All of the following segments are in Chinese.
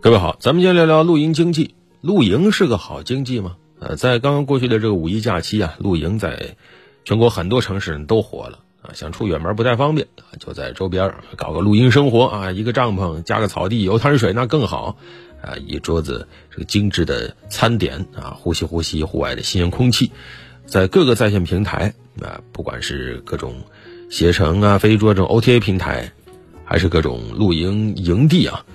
各位好，咱们先聊聊露营经济。露营是个好经济吗？呃，在刚刚过去的这个五一假期啊，露营在全国很多城市都火了啊。想出远门不太方便啊，就在周边搞个露营生活啊，一个帐篷加个草地有滩水那更好啊，一桌子这个精致的餐点啊，呼吸呼吸户外的新鲜空气，在各个在线平台啊，不管是各种携程啊、飞猪这种 OTA 平台，还是各种露营营地啊。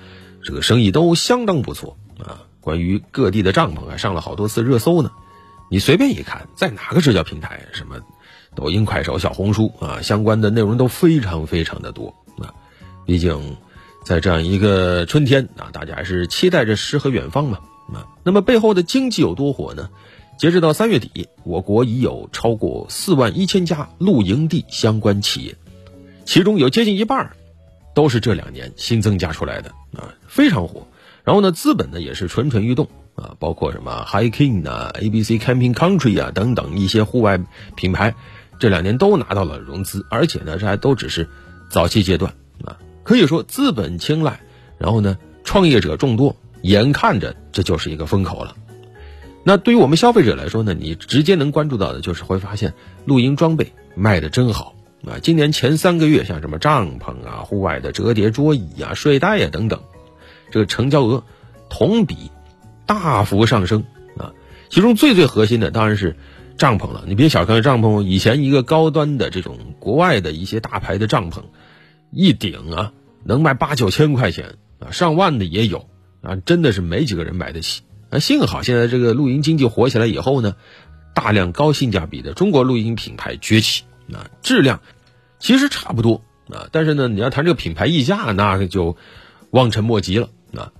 这个生意都相当不错啊！关于各地的帐篷啊，上了好多次热搜呢。你随便一看，在哪个社交平台，什么抖音、快手、小红书啊，相关的内容都非常非常的多啊。毕竟，在这样一个春天啊，大家还是期待着诗和远方嘛啊。那么背后的经济有多火呢？截止到三月底，我国已有超过四万一千家露营地相关企业，其中有接近一半。都是这两年新增加出来的啊，非常火。然后呢，资本呢也是蠢蠢欲动啊，包括什么 Hiking 啊、ABC Camping Country 啊等等一些户外品牌，这两年都拿到了融资，而且呢，这还都只是早期阶段啊。可以说资本青睐，然后呢，创业者众多，眼看着这就是一个风口了。那对于我们消费者来说呢，你直接能关注到的就是会发现露营装备卖的真好。啊，今年前三个月，像什么帐篷啊、户外的折叠桌椅啊、睡袋呀等等，这个成交额同比大幅上升啊。其中最最核心的当然是帐篷了。你别小看帐篷，以前一个高端的这种国外的一些大牌的帐篷，一顶啊能卖八九千块钱啊，上万的也有啊，真的是没几个人买得起。啊，幸好现在这个露营经济火起来以后呢，大量高性价比的中国露营品牌崛起。啊，质量其实差不多啊，但是呢，你要谈这个品牌溢价，那就望尘莫及了啊。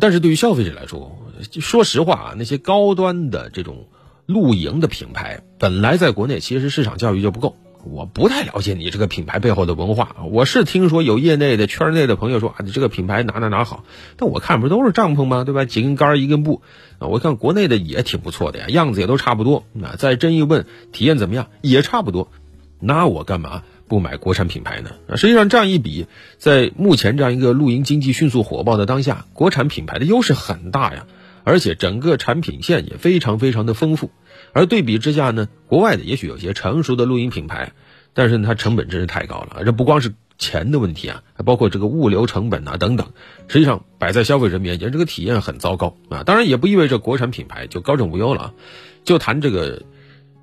但是对于消费者来说，说实话啊，那些高端的这种露营的品牌，本来在国内其实市场教育就不够，我不太了解你这个品牌背后的文化。我是听说有业内的圈内的朋友说啊，你这个品牌哪哪哪好，但我看不是都是帐篷吗？对吧？几根杆一根布啊，我看国内的也挺不错的呀，样子也都差不多。啊，再真一问，体验怎么样？也差不多。那我干嘛不买国产品牌呢？实际上这样一比，在目前这样一个露营经济迅速火爆的当下，国产品牌的优势很大呀，而且整个产品线也非常非常的丰富。而对比之下呢，国外的也许有些成熟的露营品牌，但是，它成本真是太高了。这不光是钱的问题啊，还包括这个物流成本啊等等。实际上摆在消费者面前，这个体验很糟糕啊。当然也不意味着国产品牌就高枕无忧了啊。就谈这个，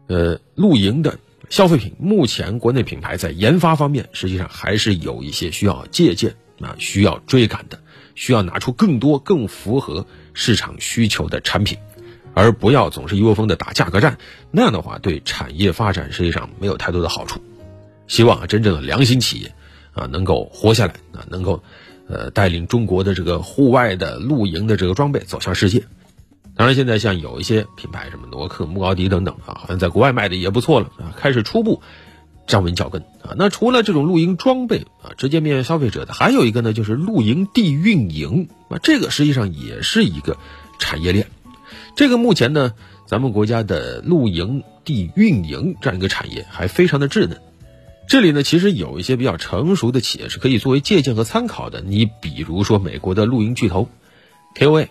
呃，露营的。消费品目前国内品牌在研发方面，实际上还是有一些需要借鉴啊，需要追赶的，需要拿出更多更符合市场需求的产品，而不要总是一窝蜂的打价格战，那样的话对产业发展实际上没有太多的好处。希望啊，真正的良心企业啊能够活下来啊，能够呃带领中国的这个户外的露营的这个装备走向世界。当然，现在像有一些品牌，什么诺克、牧高迪等等啊，好像在国外卖的也不错了啊，开始初步站稳脚跟啊。那除了这种露营装备啊，直接面向消费者的，还有一个呢，就是露营地运营啊，这个实际上也是一个产业链。这个目前呢，咱们国家的露营地运营这样一个产业还非常的稚嫩。这里呢，其实有一些比较成熟的企业是可以作为借鉴和参考的。你比如说美国的露营巨头 KOA。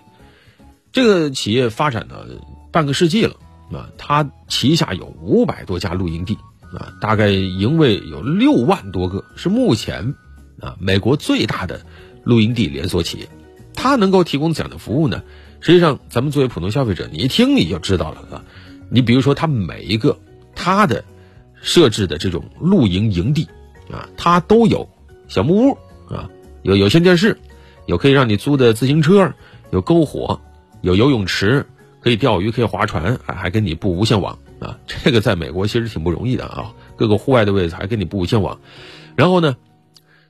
这个企业发展了半个世纪了啊，它旗下有五百多家露营地啊，大概营位有六万多个，是目前啊美国最大的露营地连锁企业。它能够提供怎样的服务呢？实际上，咱们作为普通消费者，你一听你就知道了啊。你比如说，它每一个它的设置的这种露营营地啊，它都有小木屋啊，有有线电视，有可以让你租的自行车，有篝火。有游泳池，可以钓鱼，可以划船，还给你布无线网啊！这个在美国其实挺不容易的啊。各个户外的位置还给你布无线网，然后呢，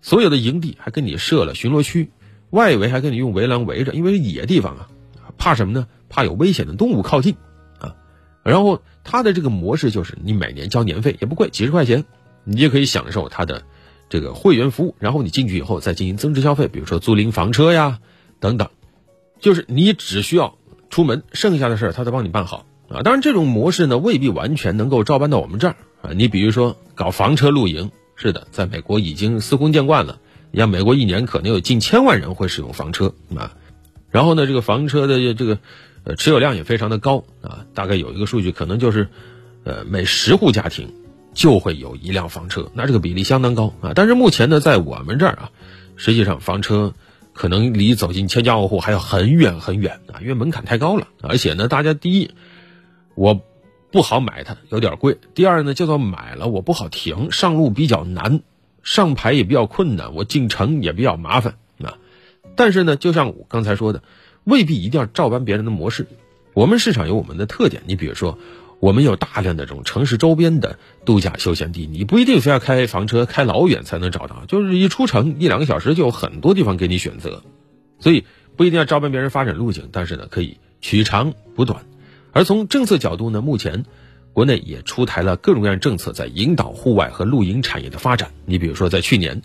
所有的营地还给你设了巡逻区，外围还给你用围栏围着，因为野地方啊，怕什么呢？怕有危险的动物靠近啊。然后它的这个模式就是，你每年交年费也不贵，几十块钱，你也可以享受它的这个会员服务。然后你进去以后再进行增值消费，比如说租赁房车呀等等。就是你只需要出门，剩下的事儿他都帮你办好啊。当然，这种模式呢未必完全能够照搬到我们这儿啊。你比如说搞房车露营，是的，在美国已经司空见惯了。你像美国一年可能有近千万人会使用房车啊。然后呢，这个房车的这个呃持有量也非常的高啊，大概有一个数据，可能就是呃每十户家庭就会有一辆房车，那这个比例相当高啊。但是目前呢，在我们这儿啊，实际上房车可能离走进千家万户还要很远很远啊，因为门槛太高了，而且呢，大家第一我不好买它，有点贵；第二呢，叫做买了我不好停，上路比较难，上牌也比较困难，我进城也比较麻烦啊。但是呢，就像我刚才说的，未必一定要照搬别人的模式。我们市场有我们的特点。你比如说，我们有大量的这种城市周边的度假休闲地，你不一定非要开房车开老远才能找到，就是一出城一两个小时就有很多地方给你选择。所以不一定要照搬别人发展路径，但是呢，可以取长补短。而从政策角度呢，目前国内也出台了各种各样政策，在引导户外和露营产业的发展。你比如说，在去年，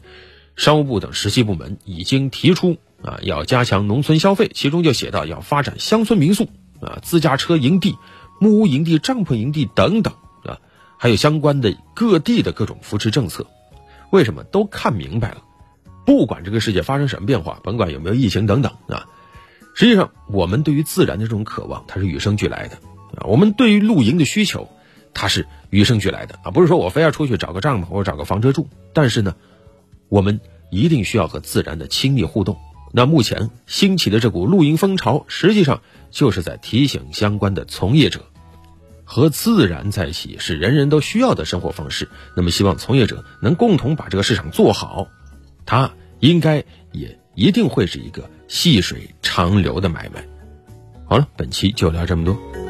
商务部等实系部门已经提出。啊，要加强农村消费，其中就写到要发展乡村民宿啊、自驾车营地、木屋营地、帐篷营地等等啊，还有相关的各地的各种扶持政策。为什么都看明白了？不管这个世界发生什么变化，甭管有没有疫情等等啊，实际上我们对于自然的这种渴望，它是与生俱来的啊。我们对于露营的需求，它是与生俱来的啊，不是说我非要出去找个帐篷或者找个房车住，但是呢，我们一定需要和自然的亲密互动。那目前兴起的这股露营风潮，实际上就是在提醒相关的从业者，和自然在一起是人人都需要的生活方式。那么，希望从业者能共同把这个市场做好，它应该也一定会是一个细水长流的买卖。好了，本期就聊这么多。